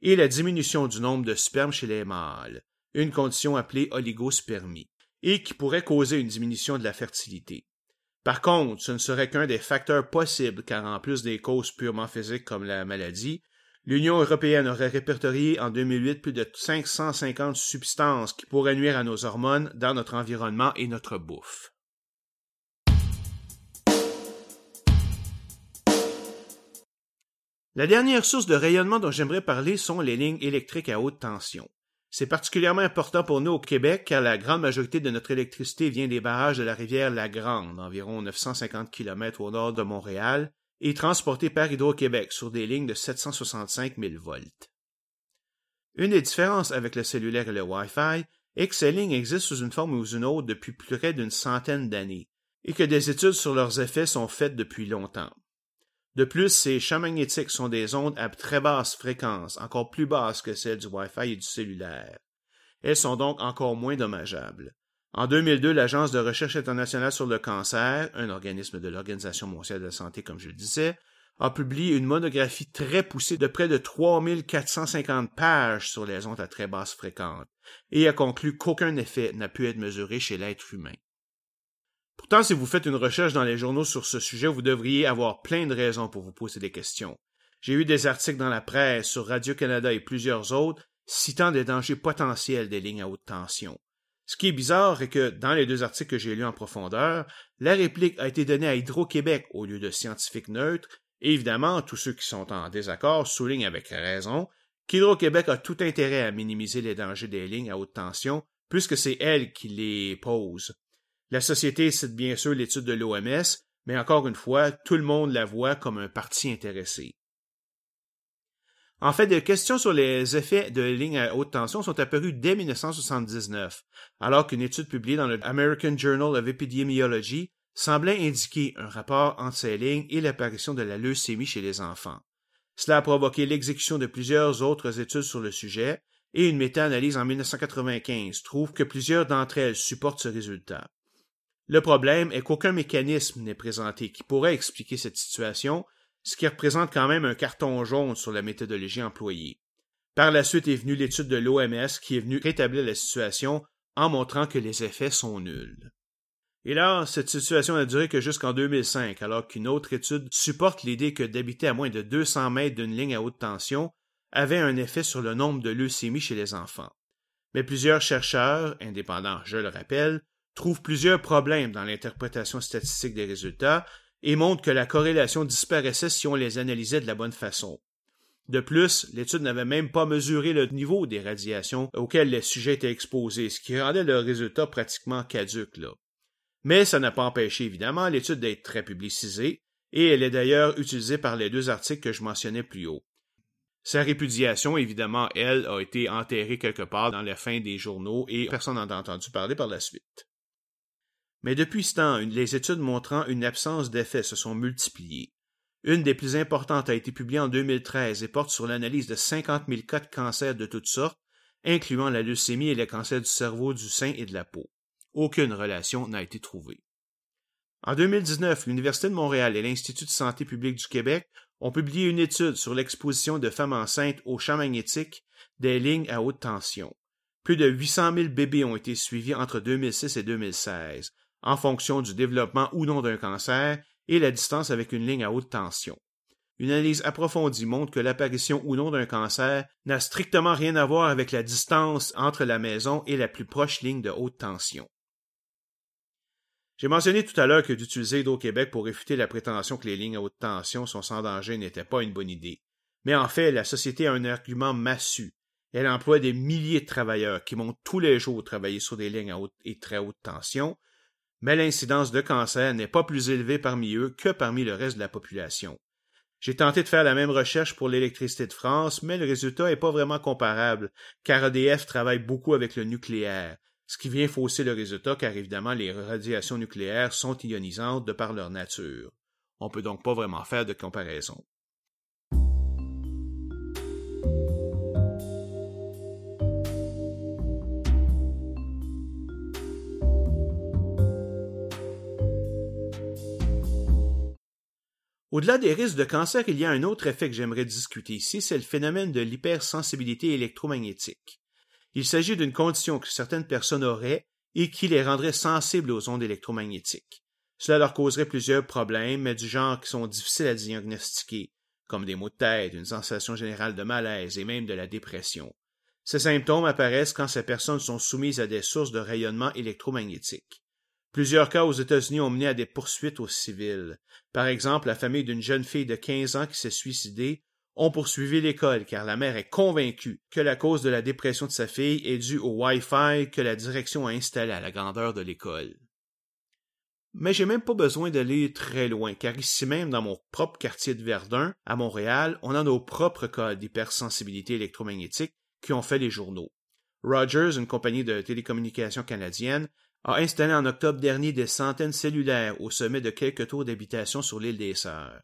et la diminution du nombre de spermes chez les mâles une condition appelée oligospermie, et qui pourrait causer une diminution de la fertilité. Par contre, ce ne serait qu'un des facteurs possibles car en plus des causes purement physiques comme la maladie, l'Union européenne aurait répertorié en 2008 plus de 550 substances qui pourraient nuire à nos hormones dans notre environnement et notre bouffe. La dernière source de rayonnement dont j'aimerais parler sont les lignes électriques à haute tension. C'est particulièrement important pour nous au Québec car la grande majorité de notre électricité vient des barrages de la rivière La Grande, environ 950 km au nord de Montréal, et transportée par Hydro-Québec sur des lignes de 765 000 volts. Une des différences avec le cellulaire et le Wi-Fi est que ces lignes existent sous une forme ou une autre depuis plus près d'une centaine d'années, et que des études sur leurs effets sont faites depuis longtemps. De plus, ces champs magnétiques sont des ondes à très basse fréquence, encore plus basses que celles du Wi-Fi et du cellulaire. Elles sont donc encore moins dommageables. En 2002, l'Agence de recherche internationale sur le cancer, un organisme de l'Organisation mondiale de la santé comme je le disais, a publié une monographie très poussée de près de 3450 pages sur les ondes à très basse fréquence et a conclu qu'aucun effet n'a pu être mesuré chez l'être humain. Pourtant, si vous faites une recherche dans les journaux sur ce sujet, vous devriez avoir plein de raisons pour vous poser des questions. J'ai eu des articles dans la presse, sur Radio-Canada et plusieurs autres, citant des dangers potentiels des lignes à haute tension. Ce qui est bizarre est que, dans les deux articles que j'ai lus en profondeur, la réplique a été donnée à Hydro-Québec au lieu de scientifiques neutres, et évidemment, tous ceux qui sont en désaccord soulignent avec raison qu'Hydro-Québec a tout intérêt à minimiser les dangers des lignes à haute tension, puisque c'est elle qui les pose. La société cite bien sûr l'étude de l'OMS, mais encore une fois, tout le monde la voit comme un parti intéressé. En fait, des questions sur les effets de lignes à haute tension sont apparues dès 1979, alors qu'une étude publiée dans le American Journal of Epidemiology semblait indiquer un rapport entre ces lignes et l'apparition de la leucémie chez les enfants. Cela a provoqué l'exécution de plusieurs autres études sur le sujet, et une méta-analyse en 1995 trouve que plusieurs d'entre elles supportent ce résultat. Le problème est qu'aucun mécanisme n'est présenté qui pourrait expliquer cette situation, ce qui représente quand même un carton jaune sur la méthodologie employée. Par la suite est venue l'étude de l'OMS qui est venue rétablir la situation en montrant que les effets sont nuls. Et là, cette situation n'a duré que jusqu'en 2005, alors qu'une autre étude supporte l'idée que d'habiter à moins de 200 mètres d'une ligne à haute tension avait un effet sur le nombre de leucémies chez les enfants. Mais plusieurs chercheurs, indépendants, je le rappelle, trouve plusieurs problèmes dans l'interprétation statistique des résultats et montrent que la corrélation disparaissait si on les analysait de la bonne façon. De plus, l'étude n'avait même pas mesuré le niveau des radiations auxquelles les sujets étaient exposés, ce qui rendait le résultat pratiquement caduque. Là. Mais ça n'a pas empêché évidemment l'étude d'être très publicisée, et elle est d'ailleurs utilisée par les deux articles que je mentionnais plus haut. Sa répudiation, évidemment, elle, a été enterrée quelque part dans la fin des journaux et personne n'en a entendu parler par la suite. Mais depuis ce temps, les études montrant une absence d'effet se sont multipliées. Une des plus importantes a été publiée en 2013 et porte sur l'analyse de 50 000 cas de cancers de toutes sortes, incluant la leucémie et les cancers du cerveau, du sein et de la peau. Aucune relation n'a été trouvée. En 2019, l'Université de Montréal et l'Institut de santé publique du Québec ont publié une étude sur l'exposition de femmes enceintes au champ magnétique des lignes à haute tension. Plus de 800 000 bébés ont été suivis entre 2006 et 2016, en fonction du développement ou non d'un cancer et la distance avec une ligne à haute tension. Une analyse approfondie montre que l'apparition ou non d'un cancer n'a strictement rien à voir avec la distance entre la maison et la plus proche ligne de haute tension. J'ai mentionné tout à l'heure que d'utiliser Hydro-Québec pour réfuter la prétention que les lignes à haute tension sont sans danger n'était pas une bonne idée. Mais en fait, la société a un argument massu. Elle emploie des milliers de travailleurs qui montent tous les jours travailler sur des lignes à haute et très haute tension, mais l'incidence de cancer n'est pas plus élevée parmi eux que parmi le reste de la population. J'ai tenté de faire la même recherche pour l'électricité de France, mais le résultat n'est pas vraiment comparable, car EDF travaille beaucoup avec le nucléaire, ce qui vient fausser le résultat car évidemment les radiations nucléaires sont ionisantes de par leur nature. On peut donc pas vraiment faire de comparaison. Au-delà des risques de cancer, il y a un autre effet que j'aimerais discuter ici, c'est le phénomène de l'hypersensibilité électromagnétique. Il s'agit d'une condition que certaines personnes auraient et qui les rendrait sensibles aux ondes électromagnétiques. Cela leur causerait plusieurs problèmes, mais du genre qui sont difficiles à diagnostiquer, comme des maux de tête, une sensation générale de malaise et même de la dépression. Ces symptômes apparaissent quand ces personnes sont soumises à des sources de rayonnement électromagnétique. Plusieurs cas aux États-Unis ont mené à des poursuites aux civils. Par exemple, la famille d'une jeune fille de 15 ans qui s'est suicidée ont poursuivi l'école car la mère est convaincue que la cause de la dépression de sa fille est due au Wi-Fi que la direction a installé à la grandeur de l'école. Mais j'ai même pas besoin d'aller très loin, car ici même, dans mon propre quartier de Verdun, à Montréal, on a nos propres cas d'hypersensibilité électromagnétique qui ont fait les journaux. Rogers, une compagnie de télécommunications canadienne, a installé en octobre dernier des centaines cellulaires au sommet de quelques tours d'habitation sur l'île des Sœurs.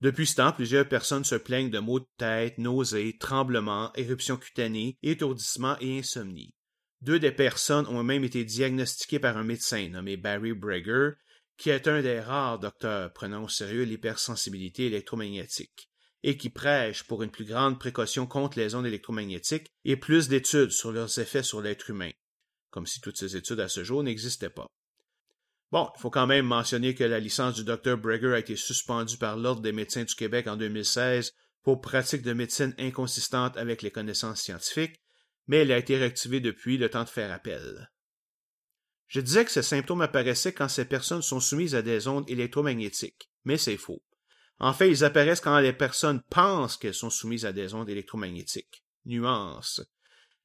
Depuis ce temps, plusieurs personnes se plaignent de maux de tête, nausées, tremblements, éruptions cutanées, étourdissements et insomnie. Deux des personnes ont même été diagnostiquées par un médecin nommé Barry Breger, qui est un des rares docteurs prenant au sérieux l'hypersensibilité électromagnétique et qui prêche pour une plus grande précaution contre les ondes électromagnétiques et plus d'études sur leurs effets sur l'être humain comme si toutes ces études à ce jour n'existaient pas. Bon, il faut quand même mentionner que la licence du Dr Breger a été suspendue par l'Ordre des médecins du Québec en 2016 pour pratique de médecine inconsistante avec les connaissances scientifiques, mais elle a été réactivée depuis le temps de faire appel. Je disais que ces symptômes apparaissaient quand ces personnes sont soumises à des ondes électromagnétiques, mais c'est faux. En fait, ils apparaissent quand les personnes pensent qu'elles sont soumises à des ondes électromagnétiques. Nuance.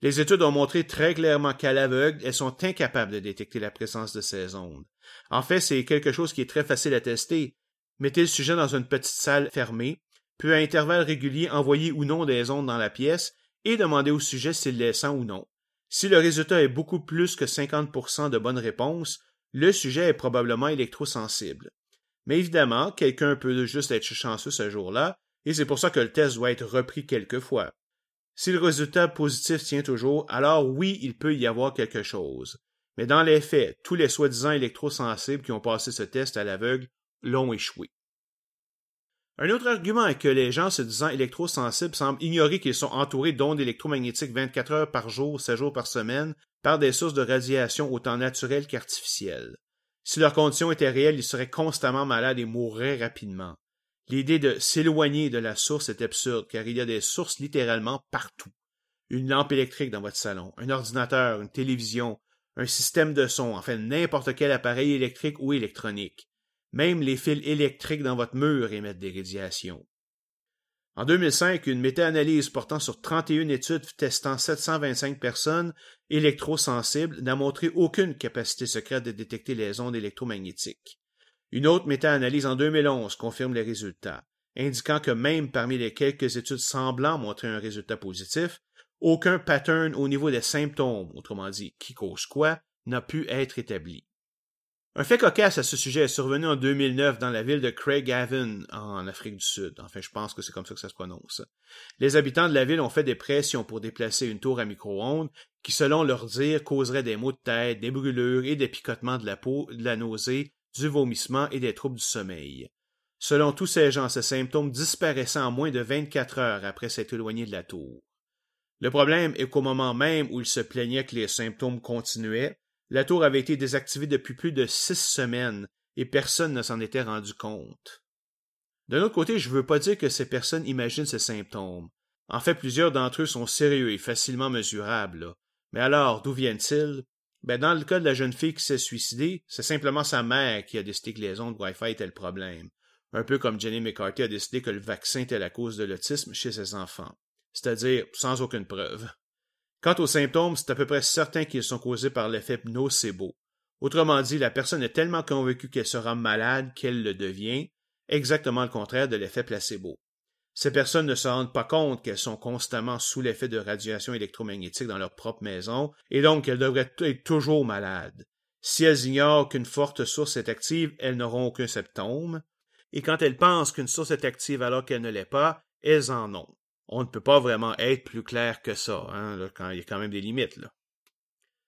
Les études ont montré très clairement qu'à l'aveugle, elles sont incapables de détecter la présence de ces ondes. En fait, c'est quelque chose qui est très facile à tester. Mettez le sujet dans une petite salle fermée, puis à intervalles réguliers envoyer ou non des ondes dans la pièce et demandez au sujet s'il les sent ou non. Si le résultat est beaucoup plus que 50% de bonnes réponses, le sujet est probablement électrosensible. Mais évidemment, quelqu'un peut juste être chanceux ce jour-là, et c'est pour ça que le test doit être repris quelques fois. Si le résultat positif tient toujours, alors oui, il peut y avoir quelque chose. Mais dans les faits, tous les soi-disant électrosensibles qui ont passé ce test à l'aveugle l'ont échoué. Un autre argument est que les gens se disant électrosensibles semblent ignorer qu'ils sont entourés d'ondes électromagnétiques 24 heures par jour, 7 jours par semaine, par des sources de radiation autant naturelles qu'artificielles. Si leur condition était réelle, ils seraient constamment malades et mourraient rapidement. L'idée de s'éloigner de la source est absurde, car il y a des sources littéralement partout. Une lampe électrique dans votre salon, un ordinateur, une télévision, un système de son, enfin n'importe quel appareil électrique ou électronique. Même les fils électriques dans votre mur émettent des radiations. En 2005, une méta-analyse portant sur 31 études testant 725 personnes électrosensibles n'a montré aucune capacité secrète de détecter les ondes électromagnétiques. Une autre méta-analyse en 2011 confirme les résultats, indiquant que même parmi les quelques études semblant montrer un résultat positif, aucun pattern au niveau des symptômes, autrement dit qui cause quoi, n'a pu être établi. Un fait cocasse à ce sujet est survenu en 2009 dans la ville de Craigavon, en Afrique du Sud. Enfin, je pense que c'est comme ça que ça se prononce. Les habitants de la ville ont fait des pressions pour déplacer une tour à micro-ondes qui, selon leur dire, causerait des maux de tête, des brûlures et des picotements de la peau, de la nausée, du vomissement et des troubles du sommeil. Selon tous ces gens, ces symptômes disparaissaient en moins de 24 heures après s'être éloignés de la tour. Le problème est qu'au moment même où ils se plaignaient que les symptômes continuaient, la tour avait été désactivée depuis plus de six semaines et personne ne s'en était rendu compte. D'un autre côté, je ne veux pas dire que ces personnes imaginent ces symptômes. En fait, plusieurs d'entre eux sont sérieux et facilement mesurables. Mais alors, d'où viennent-ils? Ben, dans le cas de la jeune fille qui s'est suicidée, c'est simplement sa mère qui a décidé que les ondes Wi-Fi étaient le problème. Un peu comme Jenny McCarthy a décidé que le vaccin était la cause de l'autisme chez ses enfants. C'est-à-dire sans aucune preuve. Quant aux symptômes, c'est à peu près certain qu'ils sont causés par l'effet nocebo. Autrement dit, la personne est tellement convaincue qu'elle sera malade qu'elle le devient, exactement le contraire de l'effet placebo. Ces personnes ne se rendent pas compte qu'elles sont constamment sous l'effet de radiation électromagnétique dans leur propre maison, et donc qu'elles devraient être toujours malades. Si elles ignorent qu'une forte source est active, elles n'auront aucun symptôme, et quand elles pensent qu'une source est active alors qu'elle ne l'est pas, elles en ont on ne peut pas vraiment être plus clair que ça, hein, quand il y a quand même des limites. Là.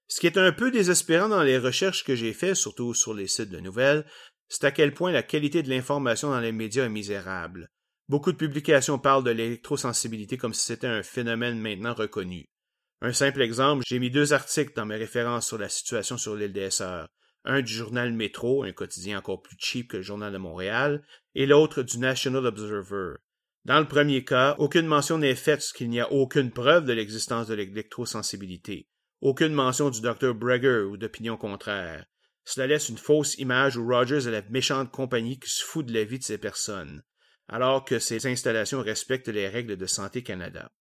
Ce qui est un peu désespérant dans les recherches que j'ai faites, surtout sur les sites de nouvelles, c'est à quel point la qualité de l'information dans les médias est misérable. Beaucoup de publications parlent de l'électrosensibilité comme si c'était un phénomène maintenant reconnu. Un simple exemple, j'ai mis deux articles dans mes références sur la situation sur l'île des Sœurs. Un du journal Métro, un quotidien encore plus cheap que le journal de Montréal, et l'autre du National Observer. Dans le premier cas, aucune mention n'est faite qu'il n'y a aucune preuve de l'existence de l'électrosensibilité, aucune mention du Dr. Breger ou d'opinion contraire. Cela laisse une fausse image où Rogers est la méchante compagnie qui se fout de la vie de ces personnes, alors que ces installations respectent les règles de Santé Canada.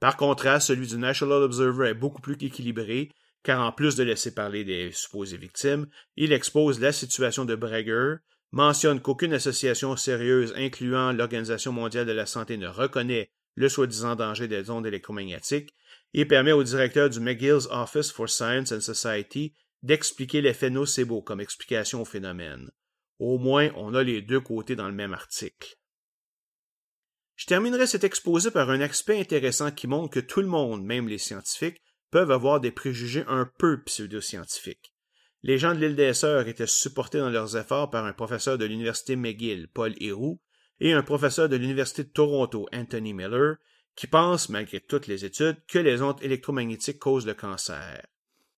Par contraste, celui du National Observer est beaucoup plus équilibré, car en plus de laisser parler des supposées victimes, il expose la situation de Breger, mentionne qu'aucune association sérieuse incluant l'Organisation mondiale de la santé ne reconnaît le soi-disant danger des ondes électromagnétiques et permet au directeur du McGill's Office for Science and Society d'expliquer l'effet nocebo comme explication au phénomène. Au moins, on a les deux côtés dans le même article. Je terminerai cet exposé par un aspect intéressant qui montre que tout le monde, même les scientifiques, peuvent avoir des préjugés un peu pseudo-scientifiques. Les gens de l'île des Sœurs étaient supportés dans leurs efforts par un professeur de l'Université McGill, Paul Héroux, et un professeur de l'Université de Toronto, Anthony Miller, qui pensent, malgré toutes les études, que les ondes électromagnétiques causent le cancer.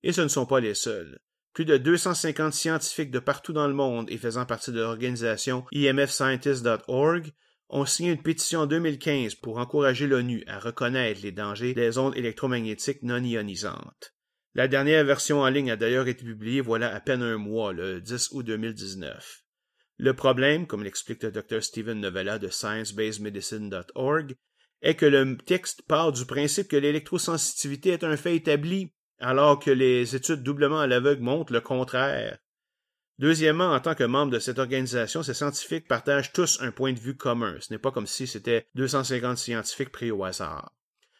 Et ce ne sont pas les seuls. Plus de 250 scientifiques de partout dans le monde et faisant partie de l'organisation EMFscientist.org ont signé une pétition en 2015 pour encourager l'ONU à reconnaître les dangers des ondes électromagnétiques non ionisantes. La dernière version en ligne a d'ailleurs été publiée voilà à peine un mois, le 10 août 2019. Le problème, comme l'explique le Dr. Stephen Novella de ScienceBasedMedicine.org, est que le texte part du principe que l'électrosensitivité est un fait établi, alors que les études doublement à l'aveugle montrent le contraire. Deuxièmement, en tant que membre de cette organisation, ces scientifiques partagent tous un point de vue commun. Ce n'est pas comme si c'était 250 scientifiques pris au hasard.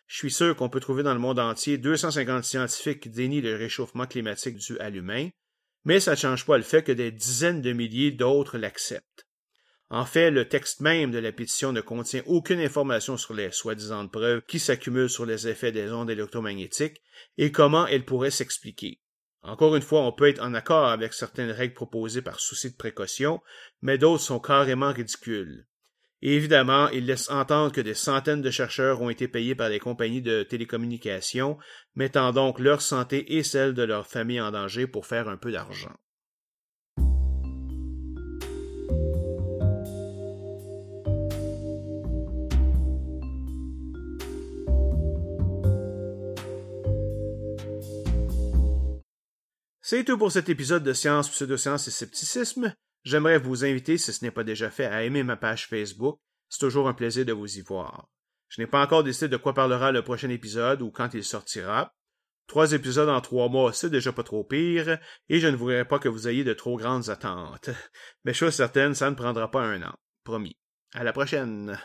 Je suis sûr qu'on peut trouver dans le monde entier 250 scientifiques qui dénient le réchauffement climatique dû à l'humain, mais ça ne change pas le fait que des dizaines de milliers d'autres l'acceptent. En fait, le texte même de la pétition ne contient aucune information sur les soi-disant preuves qui s'accumulent sur les effets des ondes électromagnétiques et comment elles pourraient s'expliquer. Encore une fois, on peut être en accord avec certaines règles proposées par souci de précaution, mais d'autres sont carrément ridicules. Évidemment, il laisse entendre que des centaines de chercheurs ont été payés par des compagnies de télécommunications, mettant donc leur santé et celle de leur famille en danger pour faire un peu d'argent. C'est tout pour cet épisode de Science, Pseudoscience et Scepticisme. J'aimerais vous inviter, si ce n'est pas déjà fait, à aimer ma page Facebook. C'est toujours un plaisir de vous y voir. Je n'ai pas encore décidé de quoi parlera le prochain épisode ou quand il sortira. Trois épisodes en trois mois, c'est déjà pas trop pire, et je ne voudrais pas que vous ayez de trop grandes attentes. Mais chose certaine, ça ne prendra pas un an. Promis. À la prochaine.